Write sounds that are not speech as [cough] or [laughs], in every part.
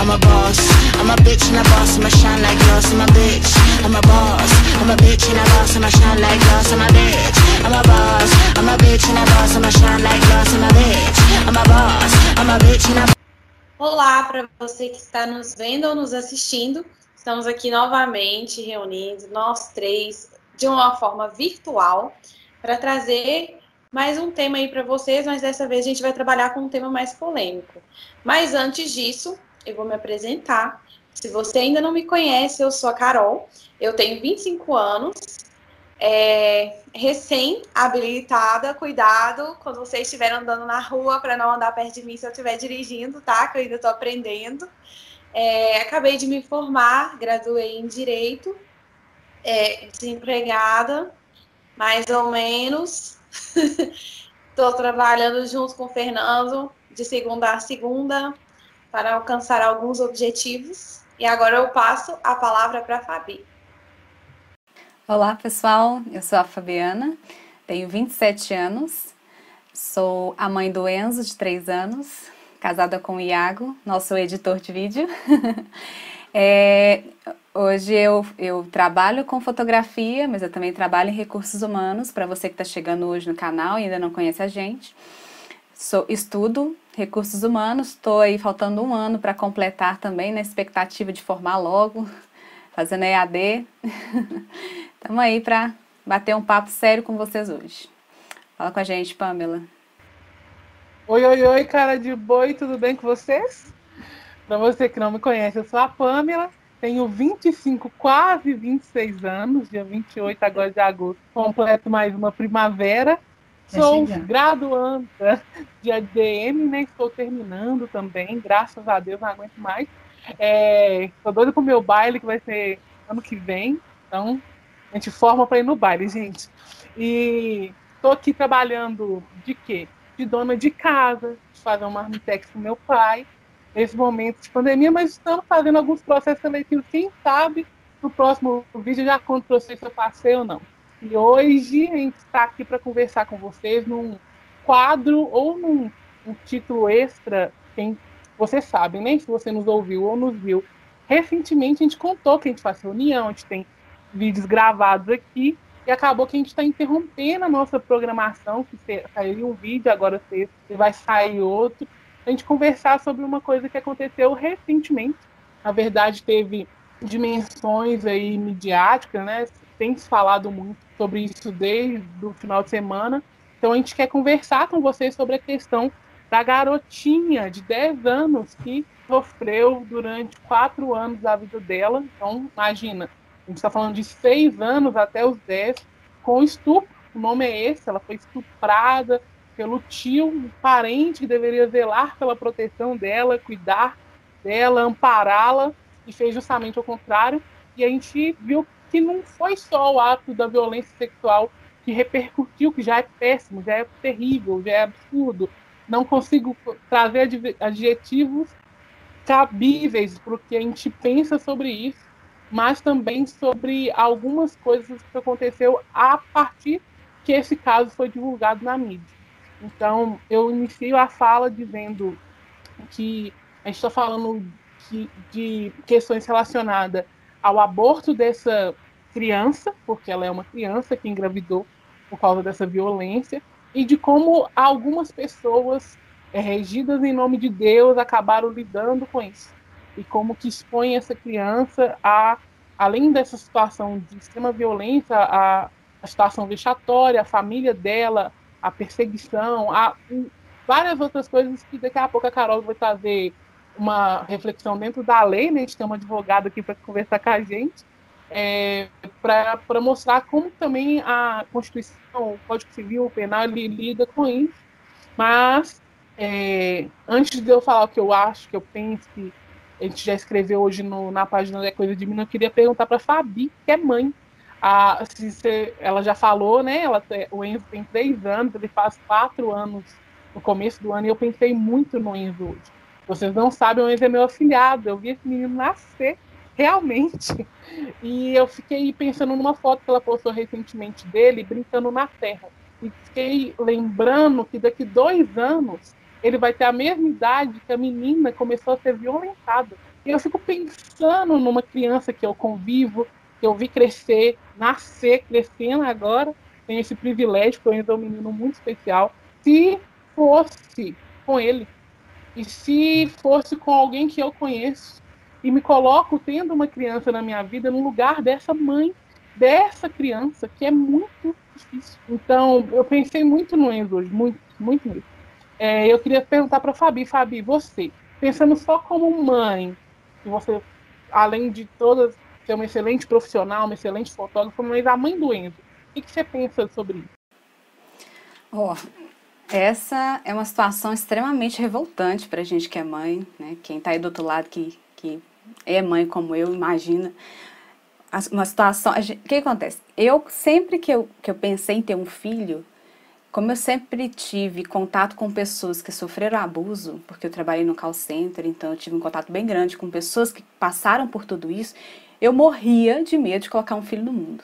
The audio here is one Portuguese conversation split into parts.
I'm a boss. I'm a bitch and a boss. I'ma shine like. I'm a bitch. I'm a boss. I'm a bitch and a boss. I'ma shine like. I'm a bitch. I'm a boss. I'm a bitch and a boss. I'ma shine like. I'm a bitch. I'm a boss. I'm a bitch and a Olá para você que está nos vendo ou nos assistindo. Estamos aqui novamente reunidos, nós três, de uma forma virtual, para trazer mais um tema aí para vocês, mas dessa vez a gente vai trabalhar com um tema mais polêmico. Mas antes disso, eu vou me apresentar. Se você ainda não me conhece, eu sou a Carol, eu tenho 25 anos, é, recém-habilitada, cuidado quando vocês estiverem andando na rua para não andar perto de mim se eu estiver dirigindo, tá? Que eu ainda estou aprendendo. É, acabei de me formar, graduei em Direito, é, desempregada, mais ou menos. [laughs] Estou trabalhando junto com o Fernando de segunda a segunda para alcançar alguns objetivos. E agora eu passo a palavra para a Fabi. Olá, pessoal. Eu sou a Fabiana, tenho 27 anos, sou a mãe do Enzo, de 3 anos, casada com o Iago, nosso editor de vídeo. [laughs] é, hoje eu, eu trabalho com fotografia, mas eu também trabalho em recursos humanos, para você que está chegando hoje no canal e ainda não conhece a gente. Sou, estudo recursos humanos, estou aí faltando um ano para completar também, na expectativa de formar logo, [laughs] fazendo EAD. Estamos [laughs] aí para bater um papo sério com vocês hoje. Fala com a gente, Pamela. Oi, oi, oi, cara de boi, tudo bem com vocês? Para você que não me conhece, eu sou a Pamela, tenho 25, quase 26 anos, dia 28 agora de agosto, completo mais uma primavera. Sou graduanda de ADM, né? Estou terminando também, graças a Deus, não aguento mais. Estou é, doida com o meu baile, que vai ser ano que vem. Então, a gente forma para ir no baile, gente. E estou aqui trabalhando de quê? De dona de casa, de fazer uma marmitex com meu pai, nesse momento de pandemia, mas estamos fazendo alguns processos seletivos. Quem sabe no próximo vídeo eu já conto para vocês se eu passei ou não. E hoje a gente está aqui para conversar com vocês num quadro ou num um título extra. Quem você sabe, né? Se você nos ouviu ou nos viu recentemente, a gente contou que a gente faz reunião, a gente tem vídeos gravados aqui, e acabou que a gente está interrompendo a nossa programação, que saiu um vídeo, agora vai sair outro, a gente conversar sobre uma coisa que aconteceu recentemente. Na verdade, teve dimensões aí midiáticas, né? Tem se falado muito sobre isso desde o final de semana. Então a gente quer conversar com vocês sobre a questão da garotinha de 10 anos que sofreu durante quatro anos da vida dela. Então, imagina, a gente está falando de seis anos até os dez, com estupro. O nome é esse, ela foi estuprada pelo tio, um parente que deveria zelar pela proteção dela, cuidar dela, ampará-la, e fez justamente o contrário. E a gente viu que não foi só o ato da violência sexual que repercutiu, que já é péssimo, já é terrível, já é absurdo. Não consigo trazer adjetivos cabíveis porque a gente pensa sobre isso mas também sobre algumas coisas que aconteceu a partir que esse caso foi divulgado na mídia. Então, eu inicio a fala dizendo que a gente está falando de, de questões relacionadas ao aborto dessa criança, porque ela é uma criança que engravidou por causa dessa violência, e de como algumas pessoas é, regidas em nome de Deus acabaram lidando com isso. E como que expõe essa criança a, além dessa situação de extrema violência, a, a situação vexatória, a família dela, a perseguição, a várias outras coisas que daqui a pouco a Carol vai trazer uma reflexão dentro da lei, né? A gente tem uma advogada aqui para conversar com a gente, é, para mostrar como também a Constituição, o Código Civil, o Penal, ele lida com isso. Mas, é, antes de eu falar o que eu acho, que eu penso, que a gente já escreveu hoje no, na página da Coisa de Mim, eu queria perguntar para Fabi, que é mãe. A, se você, ela já falou, né? Ela, o Enzo tem três anos, ele faz quatro anos no começo do ano, e eu pensei muito no Enzo hoje. Vocês não sabem, o Enzo é meu afilhado, eu vi esse menino nascer realmente. E eu fiquei pensando numa foto que ela postou recentemente dele, brincando na terra. E fiquei lembrando que daqui dois anos ele vai ter a mesma idade que a menina começou a ser violentada. E eu fico pensando numa criança que eu convivo, que eu vi crescer, nascer, crescendo agora, tem esse privilégio, que eu ainda é um menino muito especial. Se fosse com ele, e se fosse com alguém que eu conheço, e me coloco tendo uma criança na minha vida no lugar dessa mãe, dessa criança, que é muito difícil. Então, eu pensei muito no Enzo hoje, muito, muito mesmo. É, eu queria perguntar para Fabi, Fabi, você, pensando só como mãe, que você, além de todas ser uma excelente profissional, uma excelente fotógrafa, mas a mãe do Enzo, o que, que você pensa sobre isso? Oh, essa é uma situação extremamente revoltante para a gente que é mãe, né? Quem está aí do outro lado que, que é mãe como eu, imagina uma situação. O que acontece? Eu sempre que eu, que eu pensei em ter um filho, como eu sempre tive contato com pessoas que sofreram abuso, porque eu trabalhei no call center, então eu tive um contato bem grande com pessoas que passaram por tudo isso, eu morria de medo de colocar um filho no mundo.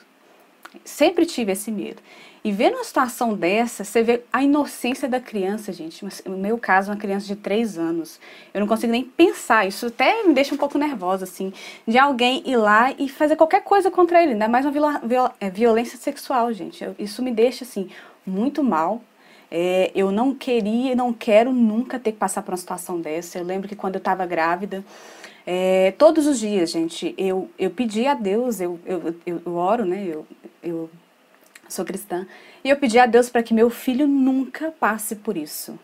Sempre tive esse medo. E vendo uma situação dessa, você vê a inocência da criança, gente. No meu caso, uma criança de 3 anos. Eu não consigo nem pensar. Isso até me deixa um pouco nervosa, assim, de alguém ir lá e fazer qualquer coisa contra ele. Ainda mais uma é, violência sexual, gente. Eu, isso me deixa, assim, muito mal. É, eu não queria, não quero nunca ter que passar por uma situação dessa. Eu lembro que quando eu estava grávida, é, todos os dias, gente, eu, eu pedi a Deus, eu, eu, eu, eu oro, né? Eu, eu sou cristã, e eu pedi a Deus para que meu filho nunca passe por isso.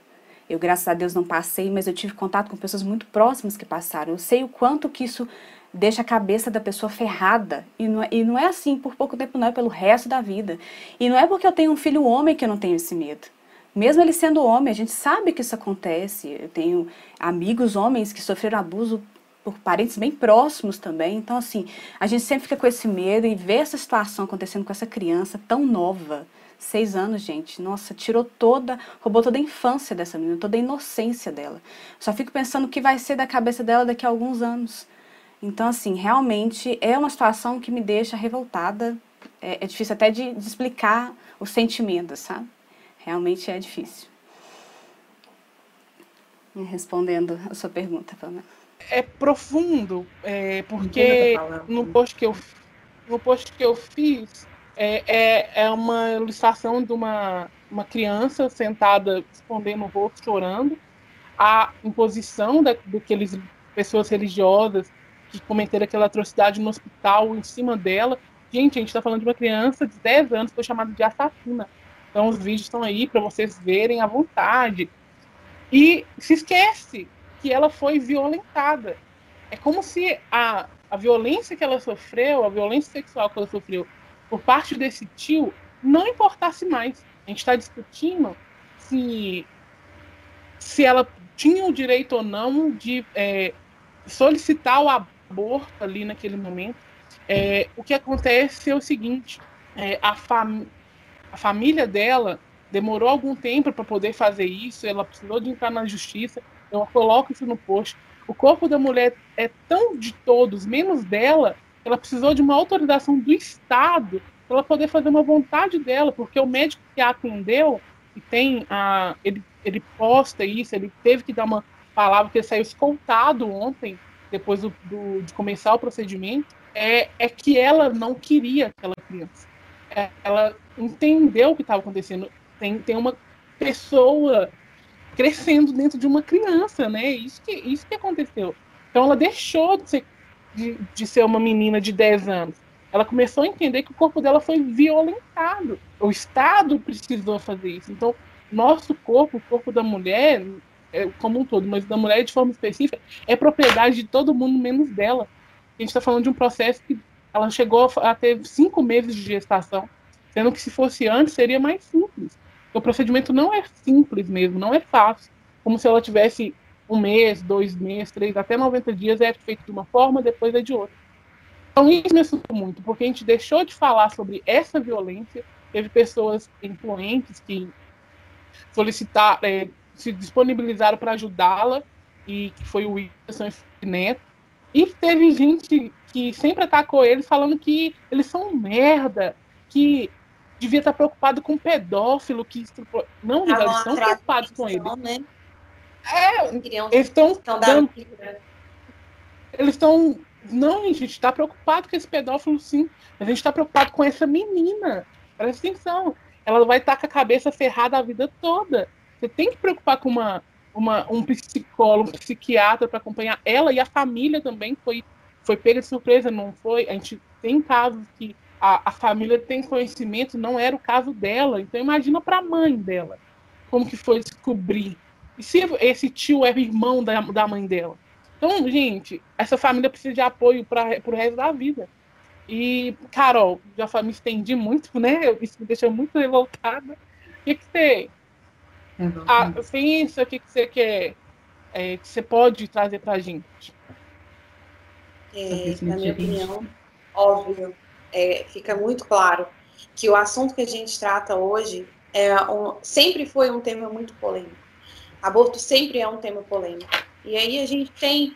Eu, graças a Deus, não passei, mas eu tive contato com pessoas muito próximas que passaram. Eu sei o quanto que isso deixa a cabeça da pessoa ferrada. E não, é, e não é assim por pouco tempo, não, é pelo resto da vida. E não é porque eu tenho um filho homem que eu não tenho esse medo. Mesmo ele sendo homem, a gente sabe que isso acontece. Eu tenho amigos homens que sofreram abuso por parentes bem próximos também. Então, assim, a gente sempre fica com esse medo e ver essa situação acontecendo com essa criança tão nova. Seis anos, gente. Nossa, tirou toda, roubou toda a infância dessa menina, toda a inocência dela. Só fico pensando o que vai ser da cabeça dela daqui a alguns anos. Então, assim, realmente é uma situação que me deixa revoltada. É, é difícil até de, de explicar os sentimentos, sabe? Realmente é difícil. Respondendo a sua pergunta, Pamela é profundo, é, porque no post que eu no post que eu fiz é, é, é uma ilustração de uma, uma criança sentada escondendo o rosto, chorando, a imposição da, daqueles pessoas religiosas que cometeram aquela atrocidade no hospital em cima dela. Gente, a gente está falando de uma criança de 10 anos que foi chamada de assassina. Então os vídeos estão aí para vocês verem à vontade. E se esquece que ela foi violentada. É como se a, a violência que ela sofreu, a violência sexual que ela sofreu por parte desse tio, não importasse mais. A gente está discutindo se, se ela tinha o direito ou não de é, solicitar o aborto ali naquele momento. É, o que acontece é o seguinte: é, a, fam a família dela demorou algum tempo para poder fazer isso, ela precisou de entrar na justiça eu coloco isso no post. O corpo da mulher é tão de todos, menos dela, ela precisou de uma autorização do Estado para ela poder fazer uma vontade dela, porque o médico que a atendeu, e tem a, ele, ele posta isso, ele teve que dar uma palavra que ele saiu escoltado ontem, depois do, do, de começar o procedimento, é, é que ela não queria aquela criança. É, ela entendeu o que estava acontecendo. Tem, tem uma pessoa crescendo dentro de uma criança, né? Isso que, isso que aconteceu. Então ela deixou de ser, de, de ser uma menina de 10 anos. Ela começou a entender que o corpo dela foi violentado. O Estado precisou fazer isso. Então, nosso corpo, o corpo da mulher, é, como um todo, mas da mulher de forma específica, é propriedade de todo mundo, menos dela. A gente está falando de um processo que ela chegou a ter cinco meses de gestação, sendo que se fosse antes seria mais simples. O procedimento não é simples mesmo, não é fácil. Como se ela tivesse um mês, dois meses, três, até 90 dias é feito de uma forma, depois é de outra. Então isso me assustou muito, porque a gente deixou de falar sobre essa violência. Teve pessoas influentes que solicitaram, é, se disponibilizaram para ajudá-la, e que foi o Wilson Neto. E teve gente que sempre atacou eles, falando que eles são merda, que devia estar preocupado com pedófilo que estuprou. Não, eles estão preocupados com ele. Né? É, eles estão dando eles estão. Não, gente, a gente tá preocupado com esse pedófilo, sim. Mas a gente tá preocupado com essa menina. Presta atenção. Ela vai estar com a cabeça ferrada a vida toda. Você tem que preocupar com uma, uma, um psicólogo, um psiquiatra para acompanhar ela e a família também foi, foi pega de surpresa, não foi? A gente tem casos que a, a família tem conhecimento, não era o caso dela. Então imagina para a mãe dela como que foi descobrir. E se esse tio era irmão da, da mãe dela? Então, gente, essa família precisa de apoio para o resto da vida. E, Carol, já me estendi muito, né? Isso me deixa muito revoltada. O que, que você ah, pensa? O que, que você quer? é, que você pode trazer para a gente? É, na minha opinião, óbvio, é, fica muito claro que o assunto que a gente trata hoje é um- sempre foi um tema muito polêmico. Aborto sempre é um tema polêmico. E aí a gente tem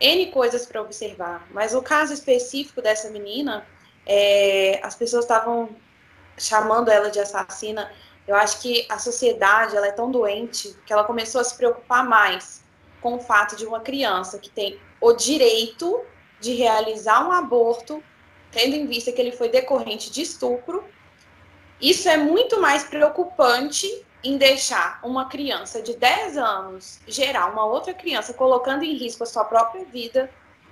N coisas para observar. Mas o caso específico dessa menina, é, as pessoas estavam chamando ela de assassina. Eu acho que a sociedade ela é tão doente que ela começou a se preocupar mais com o fato de uma criança que tem o direito de realizar um aborto, tendo em vista que ele foi decorrente de estupro. Isso é muito mais preocupante em deixar uma criança de 10 anos gerar uma outra criança, colocando em risco a sua própria vida,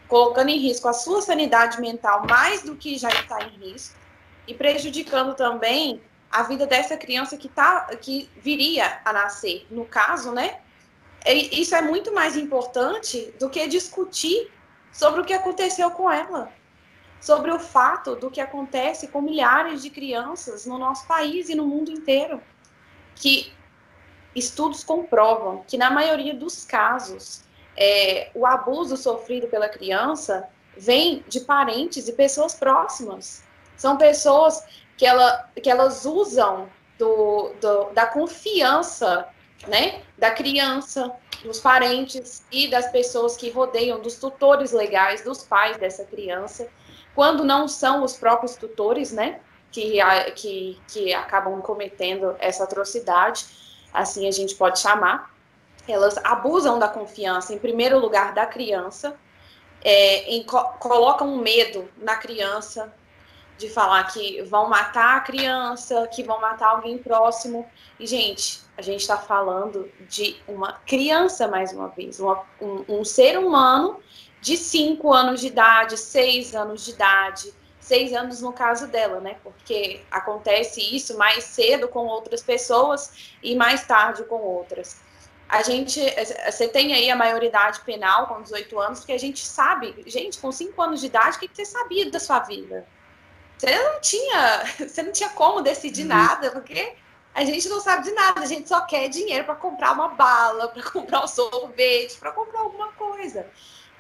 colocando em risco a sua sanidade mental mais do que já está em risco, e prejudicando também a vida dessa criança que, tá, que viria a nascer. No caso, né? E Isso é muito mais importante do que discutir sobre o que aconteceu com ela, sobre o fato do que acontece com milhares de crianças no nosso país e no mundo inteiro que estudos comprovam que, na maioria dos casos, é, o abuso sofrido pela criança vem de parentes e pessoas próximas. São pessoas que, ela, que elas usam do, do, da confiança né, da criança, dos parentes e das pessoas que rodeiam, dos tutores legais, dos pais dessa criança, quando não são os próprios tutores, né? que, que, que acabam cometendo essa atrocidade, assim a gente pode chamar. Elas abusam da confiança, em primeiro lugar, da criança, é, em, colocam um medo na criança de falar que vão matar a criança, que vão matar alguém próximo. E, gente, a gente está falando de uma criança, mais uma vez, uma, um, um ser humano de 5 anos de idade, 6 anos de idade, seis anos no caso dela, né? Porque acontece isso mais cedo com outras pessoas e mais tarde com outras. A gente, você tem aí a maioridade penal com 18 anos, porque a gente sabe, gente, com 5 anos de idade, o que, que você sabia da sua vida? Você não tinha, [laughs] você não tinha como decidir nada, porque a gente não sabe de nada, a gente só quer dinheiro para comprar uma bala, para [laughs] comprar um sorvete, para comprar alguma coisa.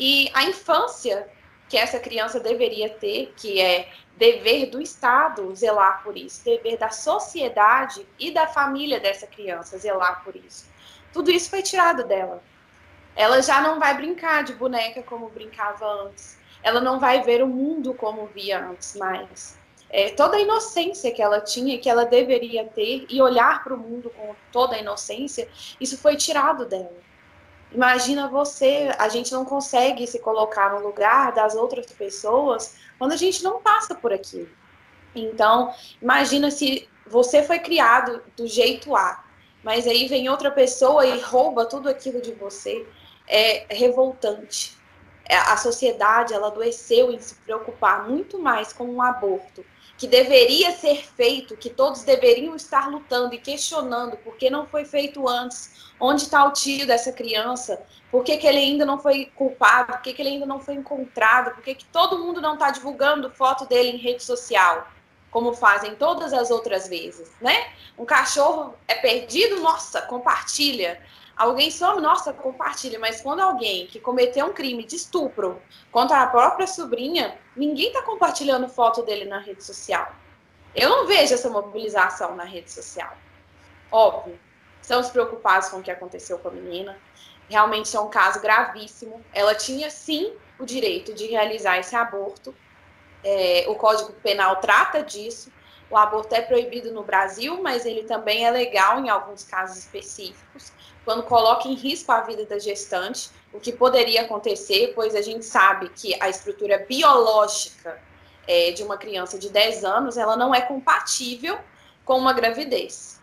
E a infância que essa criança deveria ter, que é dever do Estado zelar por isso, dever da sociedade e da família dessa criança zelar por isso. Tudo isso foi tirado dela. Ela já não vai brincar de boneca como brincava antes. Ela não vai ver o mundo como via antes mais. É, toda a inocência que ela tinha, que ela deveria ter, e olhar para o mundo com toda a inocência, isso foi tirado dela. Imagina você, a gente não consegue se colocar no lugar das outras pessoas quando a gente não passa por aquilo. Então, imagina se você foi criado do jeito A, mas aí vem outra pessoa e rouba tudo aquilo de você. É revoltante. É, a sociedade, ela adoeceu em se preocupar muito mais com um aborto que deveria ser feito, que todos deveriam estar lutando e questionando por que não foi feito antes, onde está o tio dessa criança, por que, que ele ainda não foi culpado, por que, que ele ainda não foi encontrado, por que, que todo mundo não está divulgando foto dele em rede social, como fazem todas as outras vezes, né? Um cachorro é perdido, nossa, compartilha. Alguém some, nossa, compartilha, mas quando alguém que cometeu um crime de estupro contra a própria sobrinha, ninguém está compartilhando foto dele na rede social. Eu não vejo essa mobilização na rede social. Óbvio, estamos preocupados com o que aconteceu com a menina. Realmente é um caso gravíssimo. Ela tinha sim o direito de realizar esse aborto. É, o Código Penal trata disso. O aborto é proibido no Brasil, mas ele também é legal em alguns casos específicos, quando coloca em risco a vida da gestante, o que poderia acontecer, pois a gente sabe que a estrutura biológica é, de uma criança de 10 anos, ela não é compatível com uma gravidez,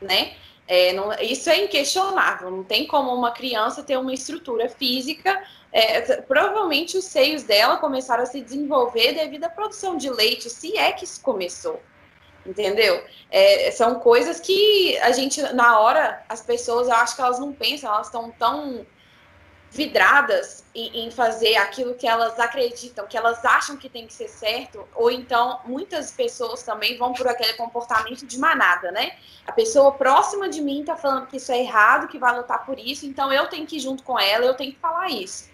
né? É, não, isso é inquestionável, não tem como uma criança ter uma estrutura física. É, provavelmente os seios dela começaram a se desenvolver devido à produção de leite, se é que isso começou. Entendeu? É, são coisas que a gente, na hora, as pessoas, eu acho que elas não pensam, elas estão tão vidradas em, em, fazer aquilo que elas acreditam, que elas acham que tem que ser certo, ou então muitas pessoas também vão por aquele comportamento de manada, né? A pessoa próxima de mim tá falando que isso é errado, que vai lutar por isso, então eu tenho que ir junto com ela, eu tenho que falar isso.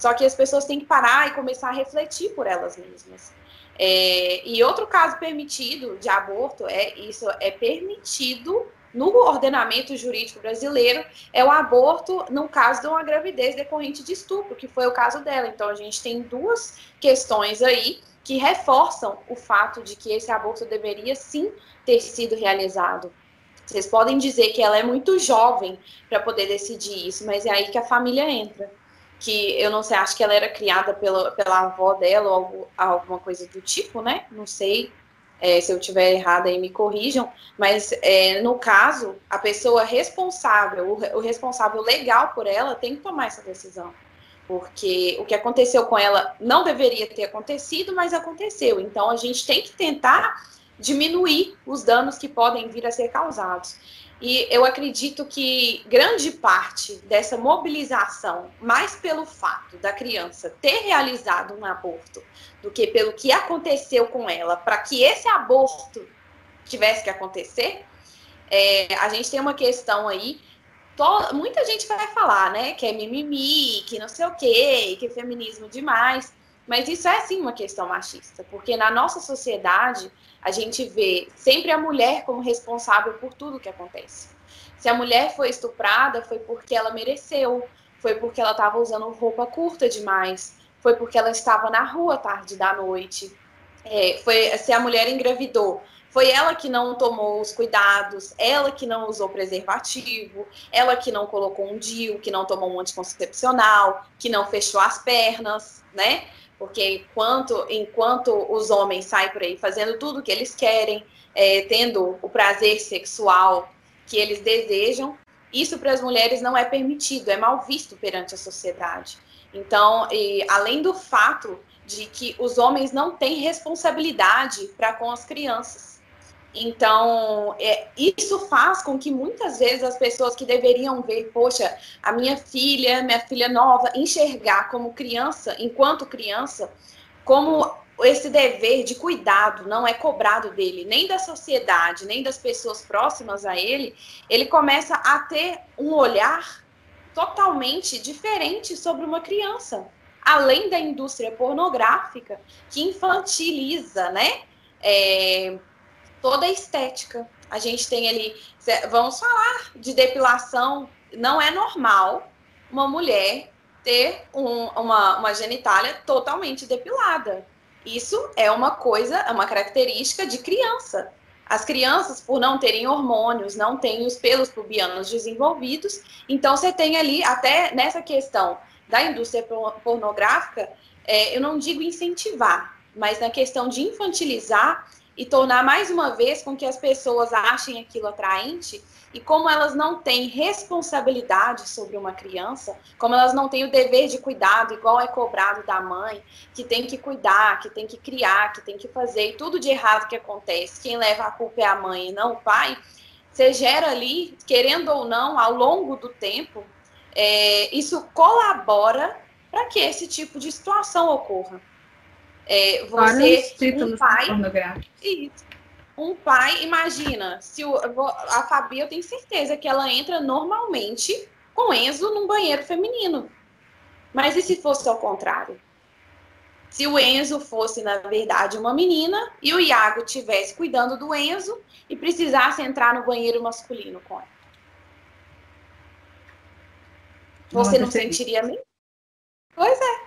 Só que as pessoas têm que parar e começar a refletir por elas mesmas. É, e outro caso permitido de aborto é isso é permitido no ordenamento jurídico brasileiro é o aborto no caso de uma gravidez decorrente de estupro, que foi o caso dela. Então a gente tem duas questões aí que reforçam o fato de que esse aborto deveria sim ter sido realizado. Vocês podem dizer que ela é muito jovem para poder decidir isso, mas é aí que a família entra. Que eu não sei, acho que ela era criada pela, pela avó dela ou alguma coisa do tipo, né? Não sei é, se eu estiver errada aí me corrijam, mas é, no caso, a pessoa responsável, o, o, responsável legal por ela tem que tomar essa decisão. Porque o que aconteceu com ela não deveria ter acontecido, mas aconteceu. Então a gente tem que tentar diminuir os danos que podem vir a ser causados. E eu acredito que grande parte dessa mobilização, mais pelo fato da criança ter realizado um aborto, do que pelo que aconteceu com ela, para que esse aborto tivesse que acontecer, é, a gente tem uma questão aí. Muita gente vai falar, né, que é mimimi, que não sei o quê, que é feminismo demais. Mas isso é sim uma questão machista, porque na nossa sociedade a gente vê sempre a mulher como responsável por tudo que acontece. Se a mulher foi estuprada, foi porque ela mereceu, foi porque ela estava usando roupa curta demais, foi porque ela estava na rua tarde da noite. É, foi se a mulher engravidou, foi ela que não tomou os cuidados, ela que não usou preservativo, ela que não colocou um DIU, que não tomou um anticoncepcional, que não fechou as pernas, né? Porque enquanto, enquanto os homens saem por aí fazendo tudo o que eles querem, é, tendo o prazer sexual que eles desejam, isso para as mulheres não é permitido, é mal visto perante a sociedade. Então, e, além do fato de que os homens não têm responsabilidade para com as crianças. Então, é, isso faz com que muitas vezes as pessoas que deveriam ver, poxa, a minha filha, minha filha nova, enxergar como criança, enquanto criança, como esse dever de cuidado não é cobrado dele, nem da sociedade, nem das pessoas próximas a ele, ele começa a ter um olhar totalmente diferente sobre uma criança. Além da indústria pornográfica, que infantiliza, né? É, toda a estética. A gente tem ali, vamos falar de depilação, não é normal uma mulher ter um, uma, uma genitália totalmente depilada. Isso é uma coisa, é uma característica de criança. As crianças, por não terem hormônios, não têm os pelos pubianos desenvolvidos, então você tem ali, até nessa questão da indústria pornográfica, é, eu não digo incentivar, mas na questão de infantilizar, e tornar mais uma vez com que as pessoas achem aquilo atraente e como elas não têm responsabilidade sobre uma criança, como elas não têm o dever de cuidado, igual é cobrado da mãe, que tem que cuidar, que tem que criar, que tem que fazer, e tudo de errado que acontece, quem leva a culpa é a mãe e não o pai, você gera ali, querendo ou não, ao longo do tempo, é, isso colabora para que esse tipo de situação ocorra. É, você, um pai, isso, um pai, imagina, se o, a Fabi, eu tenho certeza que ela entra normalmente com Enzo num banheiro feminino. Mas e se fosse ao contrário? Se o Enzo fosse, na verdade, uma menina e o Iago estivesse cuidando do Enzo e precisasse entrar no banheiro masculino com ela. Você não sentiria mesmo? Pois é.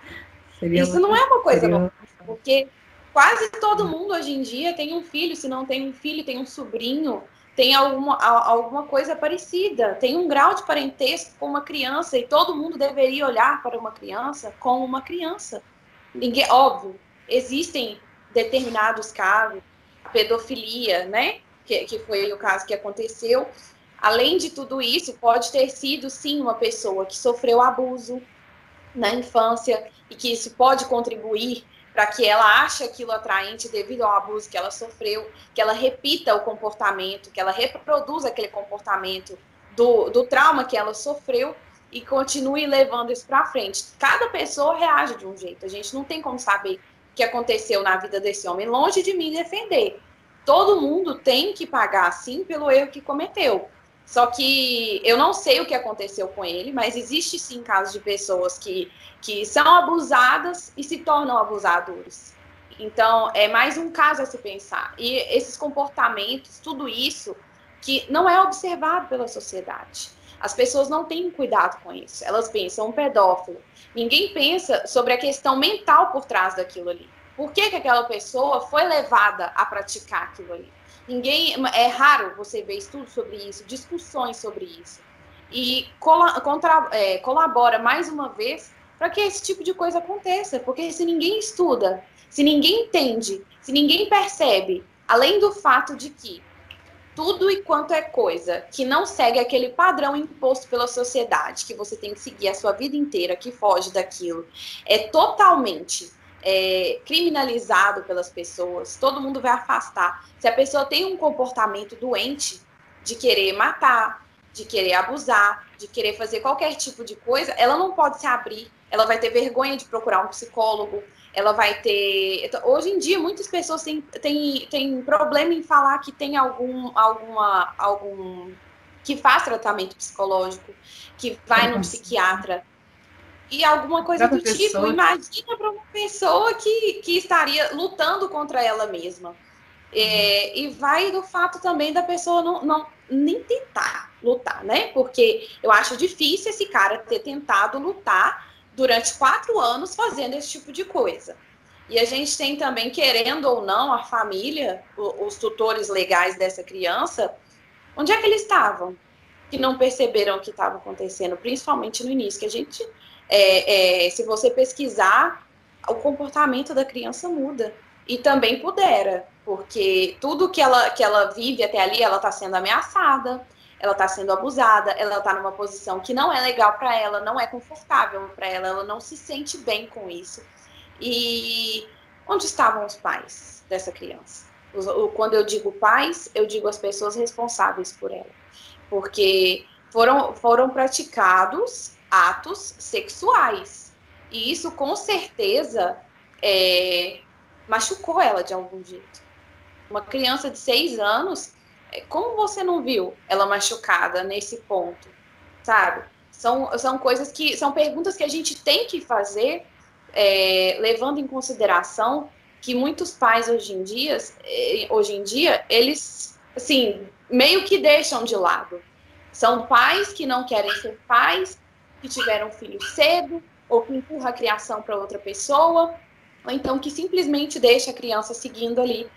Seria Isso não é uma coisa seria... Porque quase todo mundo hoje em dia tem um filho, se não tem um filho, tem um sobrinho, tem alguma, alguma coisa parecida, tem um grau de parentesco com uma criança e todo mundo deveria olhar para uma criança como uma criança. Ninguém, óbvio, existem determinados casos, pedofilia, né? Que, que foi o caso que aconteceu. Além de tudo isso, pode ter sido sim uma pessoa que sofreu abuso na infância e que isso pode contribuir para que ela ache aquilo atraente devido ao abuso que ela sofreu, que ela repita o comportamento, que ela reproduza aquele comportamento do, do trauma que ela sofreu e continue levando isso para frente. Cada pessoa reage de um jeito, a gente não tem como saber o que aconteceu na vida desse homem, longe de mim defender. Todo mundo tem que pagar, sim, pelo erro que cometeu. Só que eu não sei o que aconteceu com ele, mas existe sim casos de pessoas que, que são abusadas e se tornam abusadores. Então, é mais um caso a se pensar. E esses comportamentos, tudo isso, que não é observado pela sociedade. As pessoas não têm cuidado com isso. Elas pensam um pedófilo. Ninguém pensa sobre a questão mental por trás daquilo ali. Por que, que aquela pessoa foi levada a praticar aquilo ali? Ninguém é raro você ver estudos sobre isso, discussões sobre isso. E contra, é, colabora mais uma vez para que esse tipo de coisa aconteça, porque se ninguém estuda, se ninguém entende, se ninguém percebe, além do fato de que tudo e quanto é coisa que não segue aquele padrão imposto pela sociedade, que você tem que seguir a sua vida inteira, que foge daquilo, é totalmente é, criminalizado pelas pessoas, todo mundo vai afastar. Se a pessoa tem um comportamento doente de querer matar, de querer abusar, de querer fazer qualquer tipo de coisa, ela não pode se abrir, ela vai ter vergonha de procurar um psicólogo, ela vai ter. Então, hoje em dia, muitas pessoas têm, têm, têm problema em falar que tem algum, alguma, algum. que faz tratamento psicológico, que vai no psiquiatra e alguma coisa do tipo. pessoa. tipo. Imagina para uma pessoa que, que estaria lutando contra ela mesma. É, e vai do fato também da pessoa não, não nem tentar lutar, né? Porque eu acho difícil esse cara ter tentado lutar durante quatro anos fazendo esse tipo de coisa. E a gente tem também, querendo ou não, a família, os tutores legais dessa criança, onde é que eles estavam? Que não perceberam o que estava acontecendo, principalmente no início, que a gente é, é, se você pesquisar, o comportamento da criança muda. E também pudera, porque tudo que ela, que ela vive até ali, ela está sendo ameaçada, ela está sendo abusada, ela está numa posição que não é legal para ela, não é confortável para ela, ela não se sente bem com isso. E onde estavam os pais dessa criança? Quando eu digo pais, eu digo as pessoas responsáveis por ela, porque foram, foram praticados atos sexuais. E isso, com certeza, é, machucou ela de algum jeito. Uma criança de seis anos, é, como você não viu ela machucada nesse ponto, sabe? São, são coisas que são perguntas que a gente tem que fazer, é, levando em consideração que muitos pais hoje em dia, é, hoje em dia, eles assim meio que deixam de lado. São pais que não querem ser pais, que tiveram filho cedo, ou que empurra a criação para outra pessoa, ou então que simplesmente deixa a criança seguindo ali,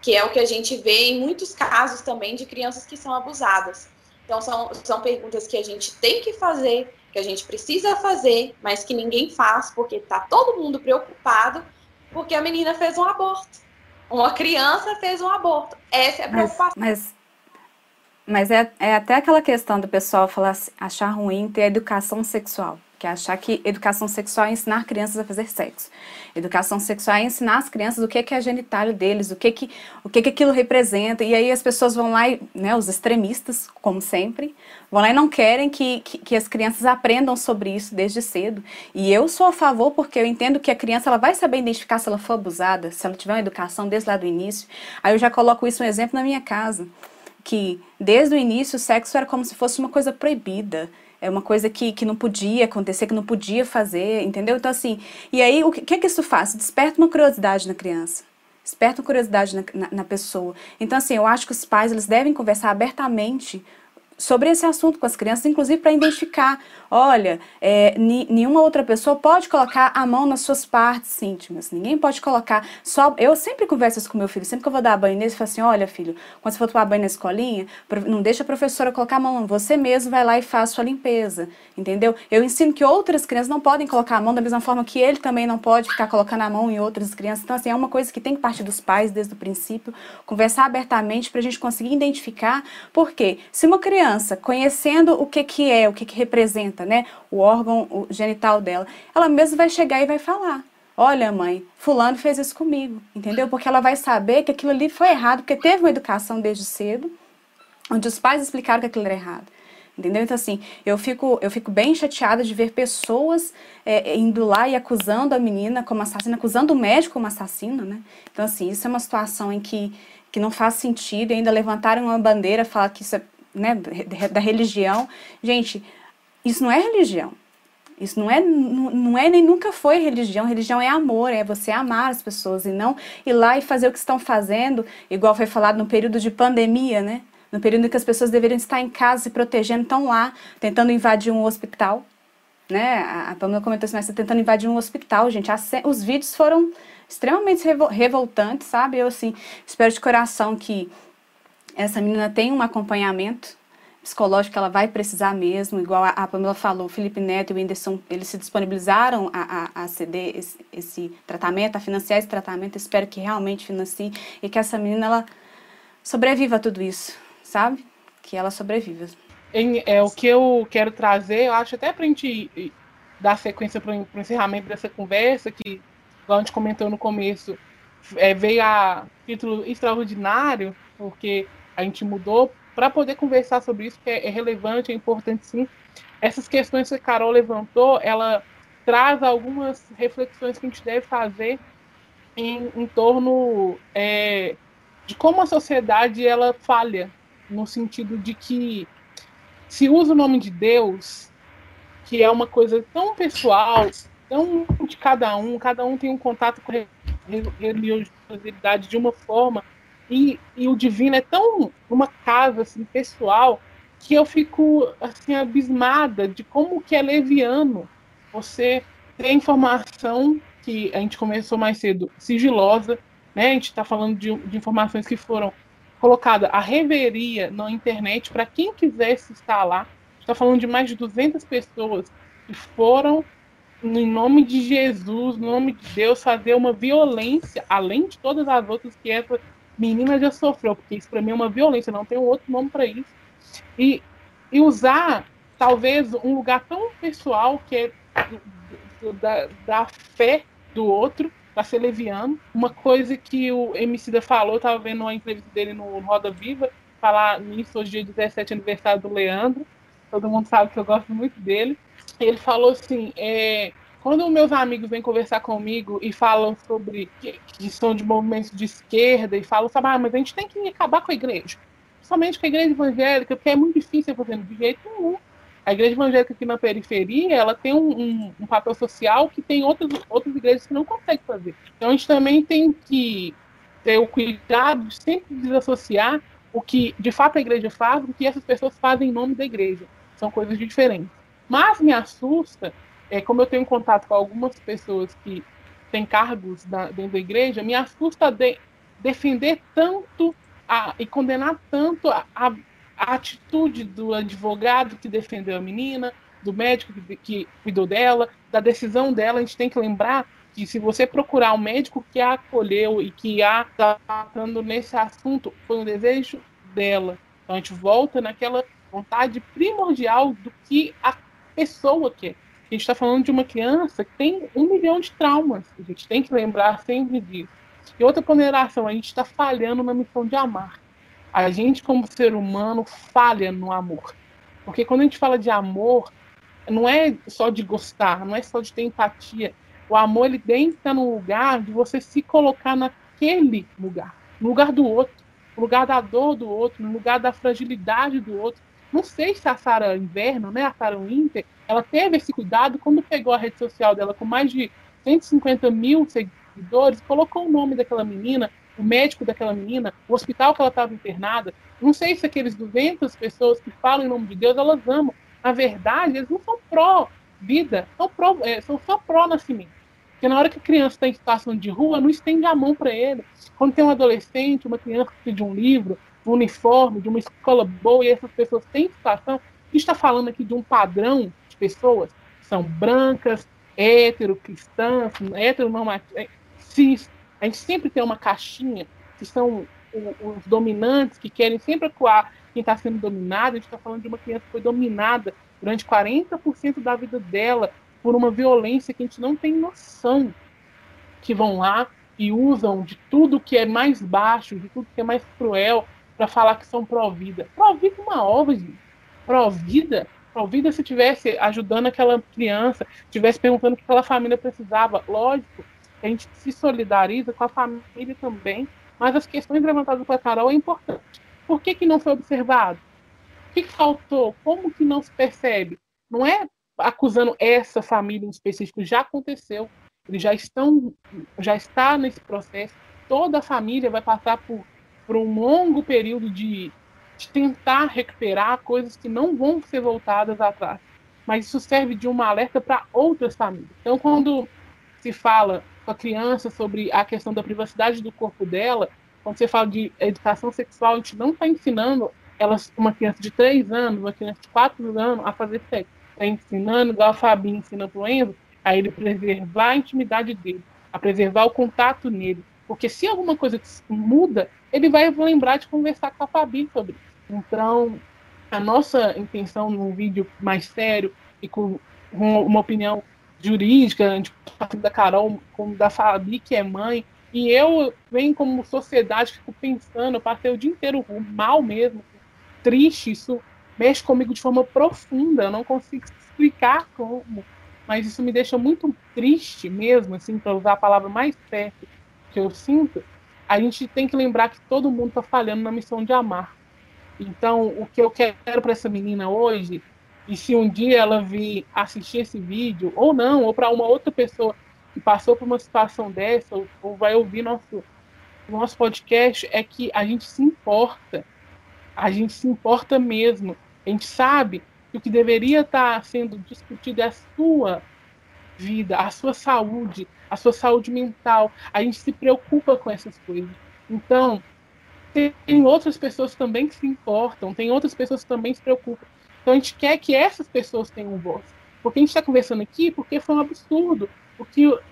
que é o que a gente vê em muitos casos também de crianças que são abusadas. Então, são, são perguntas que a gente tem que fazer, que a gente precisa fazer, mas que ninguém faz, porque está todo mundo preocupado, porque a menina fez um aborto. Uma criança fez um aborto. Essa é a preocupação. Mas, mas é, é até aquela questão do pessoal falar, assim, achar ruim ter educação sexual. Que é achar que educação sexual é ensinar crianças a fazer sexo. Educação sexual é ensinar as crianças o que, é genitário deles, o que, que, o que, que aquilo representa. E aí as pessoas vão lá, e, né, os extremistas, como sempre, vão lá e não querem que, que, que, as crianças aprendam sobre isso desde cedo. E eu sou a favor porque eu entendo que a criança ela vai saber identificar se ela for abusada, se ela tiver uma educação desde lá do início. Aí eu já coloco isso um exemplo na minha casa que desde o início o sexo era como se fosse uma coisa proibida. É uma coisa que, que não podia acontecer, que não podia fazer, entendeu? Então, assim, e aí o que, que é que isso faz? Desperta uma curiosidade na criança. Desperta uma curiosidade na, na, na pessoa. Então, assim, eu acho que os pais eles devem conversar abertamente sobre esse assunto com as crianças, inclusive para identificar, olha, é, nenhuma outra pessoa pode colocar a mão nas suas partes íntimas, ninguém pode colocar, só, eu sempre converso isso com meu filho, sempre que eu vou dar banho nele, eu falo assim, olha filho, quando você for tomar banho na escolinha, não deixa a professora colocar a mão, você mesmo vai lá e faz sua limpeza, entendeu? Eu ensino que outras crianças não podem colocar a mão da mesma forma que ele também não pode ficar colocando a mão em outras crianças, então assim, é uma coisa que tem que partir dos pais desde o princípio, conversar abertamente para a gente conseguir identificar, porque se uma criança criança, conhecendo o que, que é, o que, que representa, né, o órgão o genital dela, ela mesma vai chegar e vai falar. Olha, mãe, fulano fez isso comigo, entendeu? Porque ela vai saber que aquilo ali foi errado, porque teve uma educação desde cedo, onde os pais explicaram que aquilo era errado. Entendeu? Então, assim, eu fico, eu fico bem chateada de ver pessoas é, indo lá e acusando a menina como assassina, acusando o médico como assassino, né? Então, assim, isso é uma situação em que, que não faz sentido. E ainda levantaram uma bandeira, falar que isso é né, da religião. Gente, isso não é religião. Isso não é, não é nem nunca foi religião. Religião é amor, é você amar as pessoas e não ir lá e fazer o que estão fazendo, igual foi falado no período de pandemia, né? No período em que as pessoas deveriam estar em casa se protegendo, estão lá tentando invadir um hospital. Né? A Pamela comentou assim, mas tá tentando invadir um hospital, gente. Os vídeos foram extremamente revoltantes, sabe? Eu, assim, espero de coração que essa menina tem um acompanhamento psicológico ela vai precisar mesmo, igual a, Pamela falou, Felipe Neto e o Whindersson, eles se disponibilizaram a, a, a ceder esse, esse, tratamento, a financiar esse tratamento, espero que realmente financie e que essa menina, ela sobreviva a tudo isso, sabe? Que ela sobreviva. Em, é, o que eu quero trazer, eu acho até para a gente dar sequência para o encerramento dessa conversa, que, igual a gente comentou no começo, é, veio a título extraordinário, porque a gente mudou para poder conversar sobre isso, que é, é, relevante, é importante sim. Essas questões que a Carol levantou, ela traz algumas reflexões que a gente deve fazer em, em torno é, de como a sociedade ela falha, no sentido de que se usa o nome de Deus, que é uma coisa tão pessoal, tão de cada um, cada um tem um contato com a religiosidade de uma forma, e, e o divino é tão uma casa assim, pessoal que eu fico assim abismada de como que é leviano você ter informação que a gente começou mais cedo sigilosa, né? A gente está falando de, de, informações que foram colocadas a reveria na internet para quem quisesse estar lá. Está falando de mais de 200 pessoas que foram em nome de Jesus, no nome de Deus, fazer uma violência, além de todas as outras que essa menina já sofreu, porque isso para mim é uma violência, não tem outro nome para isso. E, e usar, talvez, um lugar tão pessoal que é do, do, da, da fé do outro, para ser leviano. Uma coisa que o Emicida falou, estava vendo uma entrevista dele no Roda Viva, falar nisso hoje, dia 17 aniversário do Leandro. Todo mundo sabe que eu gosto muito dele. Ele falou assim: é, quando meus amigos vêm conversar comigo e falam sobre que, são de movimentos de esquerda e falam, sabe, ah, mas a gente tem que acabar com a igreja. Somente com a igreja evangélica, porque é muito difícil fazer de jeito nenhum. A igreja evangélica aqui na periferia, ela tem um, um, um, papel social que tem outras, outras igrejas que não conseguem fazer. Então a gente também tem que ter o cuidado de sempre desassociar o que de fato a igreja faz do que essas pessoas fazem em nome da igreja. São coisas diferentes. Mas me assusta é, como eu tenho contato com algumas pessoas que têm cargos da, dentro da igreja, me assusta de, defender tanto a, e condenar tanto a, a, a, atitude do advogado que defendeu a menina, do médico que, que cuidou dela, da decisão dela. A gente tem que lembrar que se você procurar um médico que a acolheu e que a está tratando nesse assunto, foi um desejo dela. Então a gente volta naquela vontade primordial do que a pessoa quer. A gente está falando de uma criança que tem um milhão de traumas. A gente tem que lembrar sempre disso. E outra ponderação, a gente está falhando na missão de amar. A gente, como ser humano, falha no amor. Porque quando a gente fala de amor, não é só de gostar, não é só de ter empatia. O amor, ele tem que estar no lugar de você se colocar naquele lugar, no lugar do outro, no lugar da dor do outro, no lugar da fragilidade do outro. Não sei se a Sara Inverno, né, a Sara Winter, ela teve esse cuidado quando pegou a rede social dela com mais de 150 mil seguidores, colocou o nome daquela menina o médico daquela menina, o hospital que ela estava internada. Não sei se aqueles 200 pessoas que falam em nome de Deus, elas amam. Na verdade, eles não são pró-vida, são, pró, é, são só pró-nascimento. Porque na hora que a criança está em situação de rua, não estende a mão para ele. Quando tem um adolescente, uma criança que precisa um livro, um uniforme, de uma escola boa, e essas pessoas têm situação, a gente está falando aqui de um padrão de pessoas são brancas, hétero, cristãs, heteronormativas, é, cis. A gente sempre tem uma caixinha que são os dominantes, que querem sempre acuar quem está sendo dominado. A gente está falando de uma criança que foi dominada durante 40% da vida dela por uma violência que a gente não tem noção. Que vão lá e usam de tudo que é mais baixo, de tudo que é mais cruel, para falar que são pró-vida. Pró-vida é uma obra, gente. Pró-vida Pró-vida se tivesse ajudando aquela criança, tivesse perguntando o que aquela família precisava. Lógico, a gente se solidariza com a família também, mas as questões levantadas pela Carol é importante. Por que, que não foi observado? O que, que faltou? Como que não se percebe? Não é acusando essa família em específico, já aconteceu. Eles já estão, já está nesse processo. Toda a família vai passar por, por um longo período de de tentar recuperar coisas que não vão ser voltadas atrás. Mas isso serve de uma alerta para outras famílias. Então, quando se fala com a criança sobre a questão da privacidade do corpo dela, quando você fala de educação sexual, a gente não está ensinando elas, uma criança de 3 anos, uma criança de 4 anos, a fazer sexo. Está ensinando, igual a Fabi ensina para o Enzo, a ele preservar a intimidade dele, a preservar o contato nele. Porque se alguma coisa muda, ele vai lembrar de conversar com a Fabi sobre isso. Então, a nossa intenção num vídeo mais sério e com uma opinião jurídica, tanto da Carol como da Fabi, que é mãe, e eu venho como sociedade, fico pensando, eu passei o dia inteiro mal mesmo, triste, isso mexe comigo de forma profunda, eu não consigo explicar como, mas isso me deixa muito triste mesmo, assim, para usar a palavra mais perto que eu sinto, a gente tem que lembrar que todo mundo está falhando na missão de amar. Então, o que eu quero para essa menina hoje, e se um dia ela vir assistir esse vídeo, ou não, ou para uma outra pessoa que passou por uma situação dessa, ou, ou vai ouvir nosso, nosso podcast, é que a gente se importa. A gente se importa mesmo. A gente sabe que o que deveria estar tá sendo discutido é a sua vida, a sua saúde, a sua saúde mental. A gente se preocupa com essas coisas. Então, tem outras pessoas também que se importam, tem outras pessoas que também se preocupam. Então a gente quer que essas pessoas tenham voz. Porque a gente está conversando aqui porque foi um absurdo. O,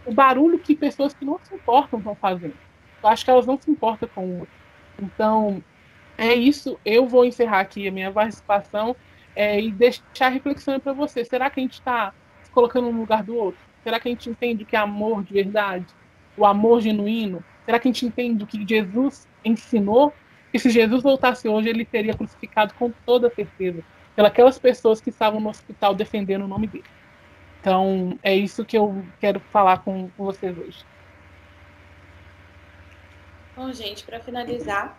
o barulho que pessoas que não se importam estão fazendo. Eu acho que elas não se importam com o outro. Então, é isso. Eu vou encerrar aqui a minha participação é, e deixar a reflexão para você. Será que a gente está colocando no lugar do outro? Será que a gente entende o que é amor de verdade? O amor genuíno? Será que a gente entende o que Jesus ensinou? Que se Jesus voltasse hoje, ele teria crucificado com toda certeza pelas pessoas que estavam no hospital defendendo o nome dele. Então, é isso que eu quero falar com, com vocês hoje. Bom, gente, para finalizar,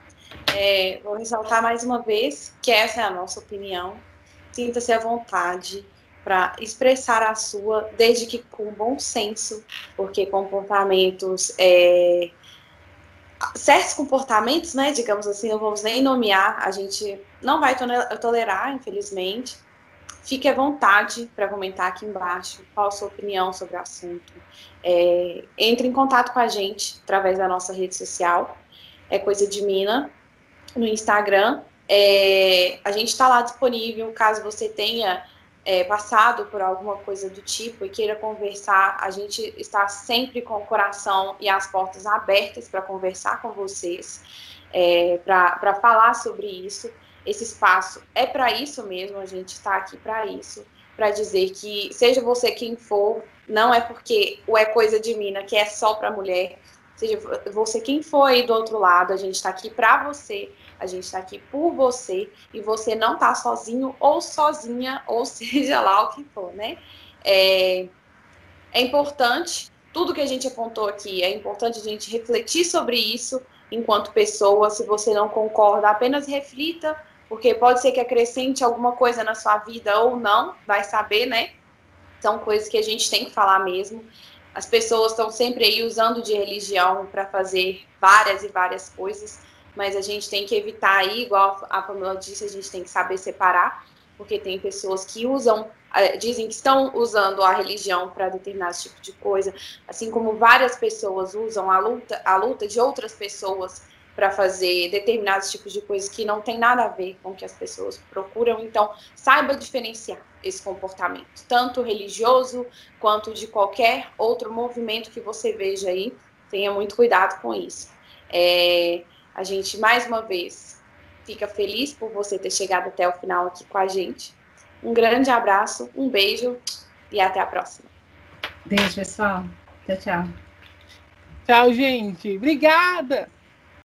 é, vou ressaltar mais uma vez que essa é a nossa opinião. Sinta-se à vontade para expressar a sua, desde que com bom senso, porque comportamentos é, certos comportamentos, né, digamos assim, não vamos nem nomear, a gente não vai tolerar, infelizmente. Fique à vontade para comentar aqui embaixo qual a sua opinião sobre o assunto. É, entre em contato com a gente através da nossa rede social, é Coisa de Mina, no Instagram. É, a gente está lá disponível caso você tenha é, passado por alguma coisa do tipo e queira conversar, a gente está sempre com o coração e as portas abertas para conversar com vocês, é, para falar sobre isso. Esse espaço é para isso mesmo, a gente está aqui para isso, para dizer que, seja você quem for, não é porque o É Coisa de Mina, que é só para mulher, seja você quem for aí do outro lado, a gente está aqui para você a gente está aqui por você e você não está sozinho ou sozinha, ou [laughs] seja lá o que for, né? É, é importante, tudo que a gente apontou aqui, é importante a gente refletir sobre isso enquanto pessoa. Se você não concorda, apenas reflita, porque pode ser que acrescente alguma coisa na sua vida ou não, vai saber, né? São coisas que a gente tem que falar mesmo. As pessoas estão sempre aí usando de religião para fazer várias e várias coisas, mas a gente tem que evitar aí, igual a Pamela disse, a gente tem que saber separar, porque tem pessoas que usam, eh, dizem que estão usando a religião para determinado tipo de coisa, assim como várias pessoas usam a luta, a luta de outras pessoas para fazer determinados tipos de coisas que não tem nada a ver com o que as pessoas procuram. Então, saiba diferenciar esse comportamento, tanto religioso quanto de qualquer outro movimento que você veja aí. Tenha muito cuidado com isso. É, a gente, mais uma vez, fica feliz por você ter chegado até o final aqui com a gente. Um grande abraço, um beijo e até a próxima. Beijo, pessoal. Tchau, tchau. Tchau, gente. Obrigada!